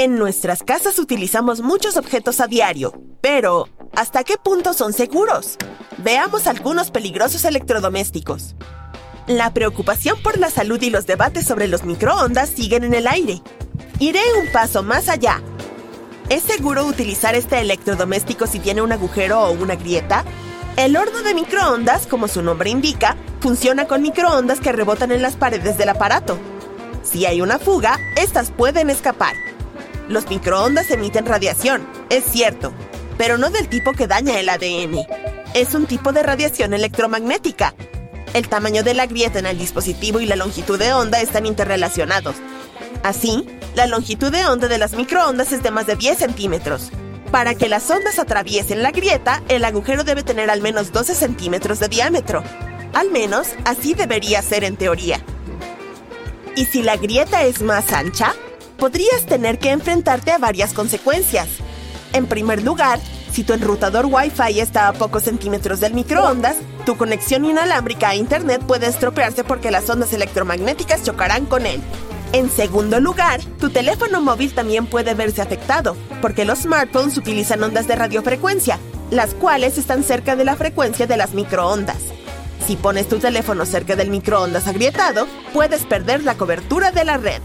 En nuestras casas utilizamos muchos objetos a diario, pero ¿hasta qué punto son seguros? Veamos algunos peligrosos electrodomésticos. La preocupación por la salud y los debates sobre los microondas siguen en el aire. Iré un paso más allá. ¿Es seguro utilizar este electrodoméstico si tiene un agujero o una grieta? El horno de microondas, como su nombre indica, funciona con microondas que rebotan en las paredes del aparato. Si hay una fuga, estas pueden escapar. Los microondas emiten radiación, es cierto, pero no del tipo que daña el ADN. Es un tipo de radiación electromagnética. El tamaño de la grieta en el dispositivo y la longitud de onda están interrelacionados. Así, la longitud de onda de las microondas es de más de 10 centímetros. Para que las ondas atraviesen la grieta, el agujero debe tener al menos 12 centímetros de diámetro. Al menos, así debería ser en teoría. ¿Y si la grieta es más ancha? Podrías tener que enfrentarte a varias consecuencias. En primer lugar, si tu enrutador Wi-Fi está a pocos centímetros del microondas, tu conexión inalámbrica a Internet puede estropearse porque las ondas electromagnéticas chocarán con él. En segundo lugar, tu teléfono móvil también puede verse afectado, porque los smartphones utilizan ondas de radiofrecuencia, las cuales están cerca de la frecuencia de las microondas. Si pones tu teléfono cerca del microondas agrietado, puedes perder la cobertura de la red.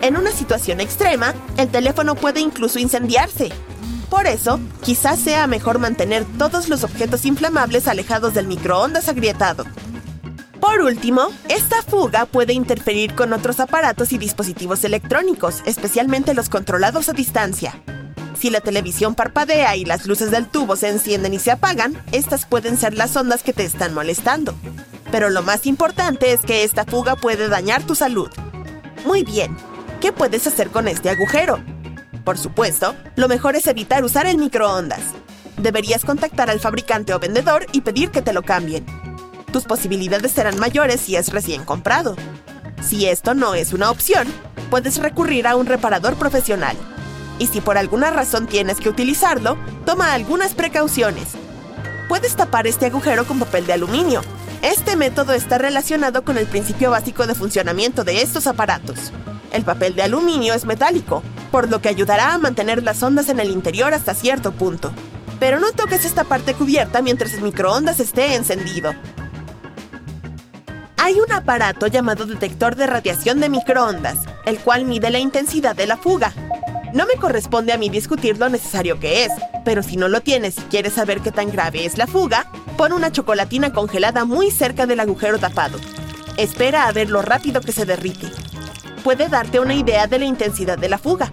En una situación extrema, el teléfono puede incluso incendiarse. Por eso, quizás sea mejor mantener todos los objetos inflamables alejados del microondas agrietado. Por último, esta fuga puede interferir con otros aparatos y dispositivos electrónicos, especialmente los controlados a distancia. Si la televisión parpadea y las luces del tubo se encienden y se apagan, estas pueden ser las ondas que te están molestando. Pero lo más importante es que esta fuga puede dañar tu salud. Muy bien, ¿Qué puedes hacer con este agujero? Por supuesto, lo mejor es evitar usar el microondas. Deberías contactar al fabricante o vendedor y pedir que te lo cambien. Tus posibilidades serán mayores si es recién comprado. Si esto no es una opción, puedes recurrir a un reparador profesional. Y si por alguna razón tienes que utilizarlo, toma algunas precauciones. Puedes tapar este agujero con papel de aluminio. Este método está relacionado con el principio básico de funcionamiento de estos aparatos. El papel de aluminio es metálico, por lo que ayudará a mantener las ondas en el interior hasta cierto punto. Pero no toques esta parte cubierta mientras el microondas esté encendido. Hay un aparato llamado detector de radiación de microondas, el cual mide la intensidad de la fuga. No me corresponde a mí discutir lo necesario que es, pero si no lo tienes y quieres saber qué tan grave es la fuga, pon una chocolatina congelada muy cerca del agujero tapado. Espera a ver lo rápido que se derrite puede darte una idea de la intensidad de la fuga.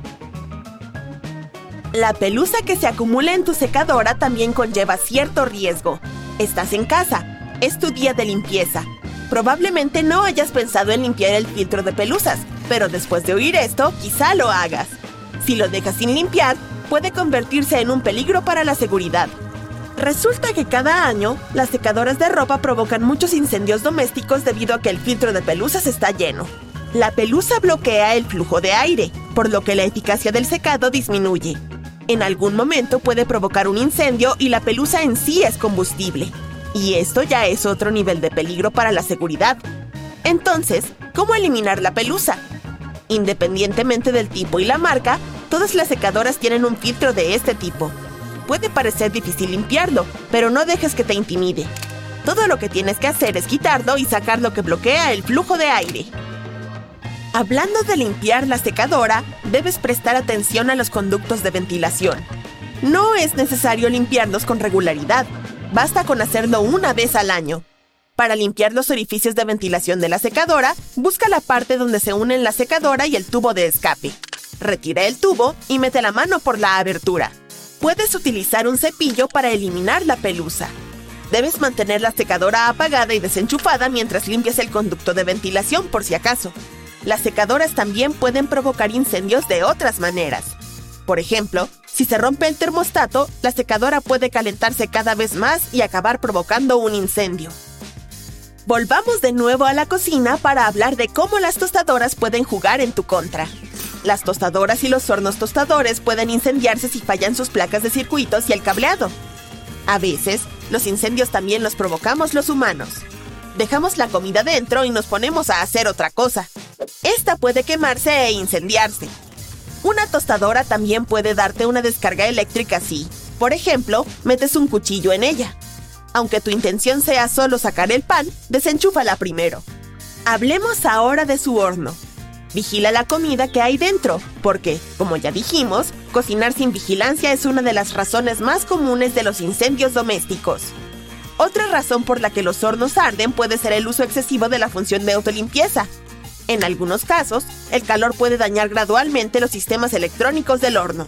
La pelusa que se acumula en tu secadora también conlleva cierto riesgo. Estás en casa, es tu día de limpieza. Probablemente no hayas pensado en limpiar el filtro de pelusas, pero después de oír esto, quizá lo hagas. Si lo dejas sin limpiar, puede convertirse en un peligro para la seguridad. Resulta que cada año, las secadoras de ropa provocan muchos incendios domésticos debido a que el filtro de pelusas está lleno. La pelusa bloquea el flujo de aire, por lo que la eficacia del secado disminuye. En algún momento puede provocar un incendio y la pelusa en sí es combustible. Y esto ya es otro nivel de peligro para la seguridad. Entonces, ¿cómo eliminar la pelusa? Independientemente del tipo y la marca, todas las secadoras tienen un filtro de este tipo. Puede parecer difícil limpiarlo, pero no dejes que te intimide. Todo lo que tienes que hacer es quitarlo y sacar lo que bloquea el flujo de aire. Hablando de limpiar la secadora, debes prestar atención a los conductos de ventilación. No es necesario limpiarlos con regularidad, basta con hacerlo una vez al año. Para limpiar los orificios de ventilación de la secadora, busca la parte donde se unen la secadora y el tubo de escape. Retira el tubo y mete la mano por la abertura. Puedes utilizar un cepillo para eliminar la pelusa. Debes mantener la secadora apagada y desenchufada mientras limpias el conducto de ventilación por si acaso. Las secadoras también pueden provocar incendios de otras maneras. Por ejemplo, si se rompe el termostato, la secadora puede calentarse cada vez más y acabar provocando un incendio. Volvamos de nuevo a la cocina para hablar de cómo las tostadoras pueden jugar en tu contra. Las tostadoras y los hornos tostadores pueden incendiarse si fallan sus placas de circuitos y el cableado. A veces, los incendios también los provocamos los humanos. Dejamos la comida dentro y nos ponemos a hacer otra cosa. Esta puede quemarse e incendiarse. Una tostadora también puede darte una descarga eléctrica si, por ejemplo, metes un cuchillo en ella. Aunque tu intención sea solo sacar el pan, desenchúfala primero. Hablemos ahora de su horno. Vigila la comida que hay dentro, porque, como ya dijimos, cocinar sin vigilancia es una de las razones más comunes de los incendios domésticos. Otra razón por la que los hornos arden puede ser el uso excesivo de la función de autolimpieza. En algunos casos, el calor puede dañar gradualmente los sistemas electrónicos del horno.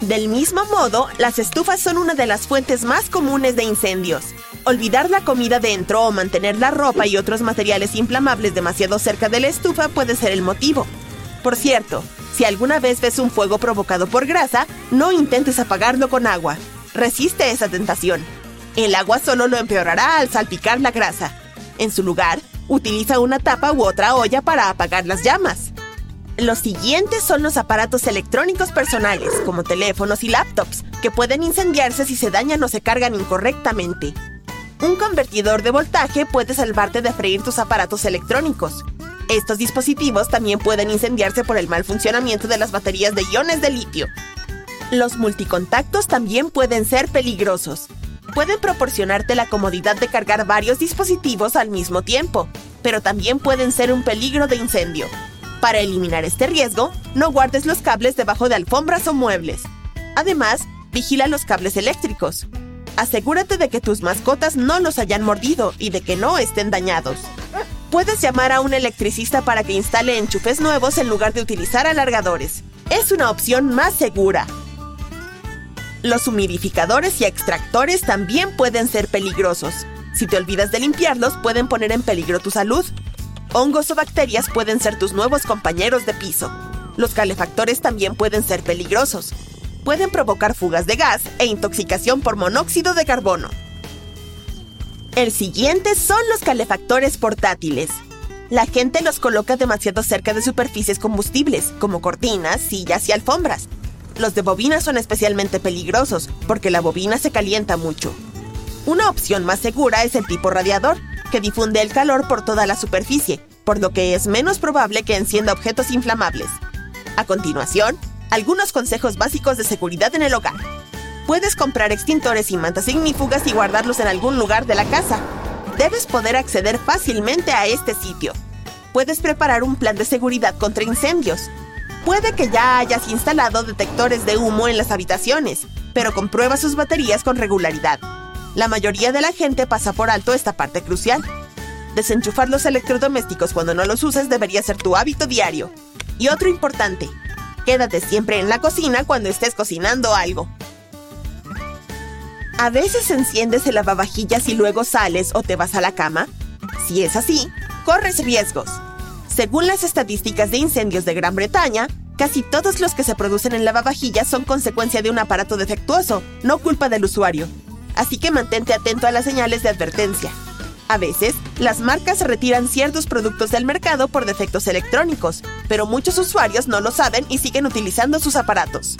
Del mismo modo, las estufas son una de las fuentes más comunes de incendios. Olvidar la comida dentro o mantener la ropa y otros materiales inflamables demasiado cerca de la estufa puede ser el motivo. Por cierto, si alguna vez ves un fuego provocado por grasa, no intentes apagarlo con agua. Resiste esa tentación. El agua solo lo empeorará al salpicar la grasa. En su lugar, utiliza una tapa u otra olla para apagar las llamas. Los siguientes son los aparatos electrónicos personales, como teléfonos y laptops, que pueden incendiarse si se dañan o se cargan incorrectamente. Un convertidor de voltaje puede salvarte de freír tus aparatos electrónicos. Estos dispositivos también pueden incendiarse por el mal funcionamiento de las baterías de iones de litio. Los multicontactos también pueden ser peligrosos. Pueden proporcionarte la comodidad de cargar varios dispositivos al mismo tiempo, pero también pueden ser un peligro de incendio. Para eliminar este riesgo, no guardes los cables debajo de alfombras o muebles. Además, vigila los cables eléctricos. Asegúrate de que tus mascotas no los hayan mordido y de que no estén dañados. Puedes llamar a un electricista para que instale enchufes nuevos en lugar de utilizar alargadores. Es una opción más segura. Los humidificadores y extractores también pueden ser peligrosos. Si te olvidas de limpiarlos, pueden poner en peligro tu salud. Hongos o bacterias pueden ser tus nuevos compañeros de piso. Los calefactores también pueden ser peligrosos. Pueden provocar fugas de gas e intoxicación por monóxido de carbono. El siguiente son los calefactores portátiles. La gente los coloca demasiado cerca de superficies combustibles, como cortinas, sillas y alfombras. Los de bobina son especialmente peligrosos porque la bobina se calienta mucho. Una opción más segura es el tipo radiador, que difunde el calor por toda la superficie, por lo que es menos probable que encienda objetos inflamables. A continuación, algunos consejos básicos de seguridad en el hogar. Puedes comprar extintores y mantas ignífugas y guardarlos en algún lugar de la casa. Debes poder acceder fácilmente a este sitio. Puedes preparar un plan de seguridad contra incendios, Puede que ya hayas instalado detectores de humo en las habitaciones, pero comprueba sus baterías con regularidad. La mayoría de la gente pasa por alto esta parte crucial. Desenchufar los electrodomésticos cuando no los uses debería ser tu hábito diario. Y otro importante, quédate siempre en la cocina cuando estés cocinando algo. ¿A veces enciendes el lavavajillas y luego sales o te vas a la cama? Si es así, corres riesgos. Según las estadísticas de incendios de Gran Bretaña, casi todos los que se producen en lavavajillas son consecuencia de un aparato defectuoso, no culpa del usuario. Así que mantente atento a las señales de advertencia. A veces, las marcas retiran ciertos productos del mercado por defectos electrónicos, pero muchos usuarios no lo saben y siguen utilizando sus aparatos.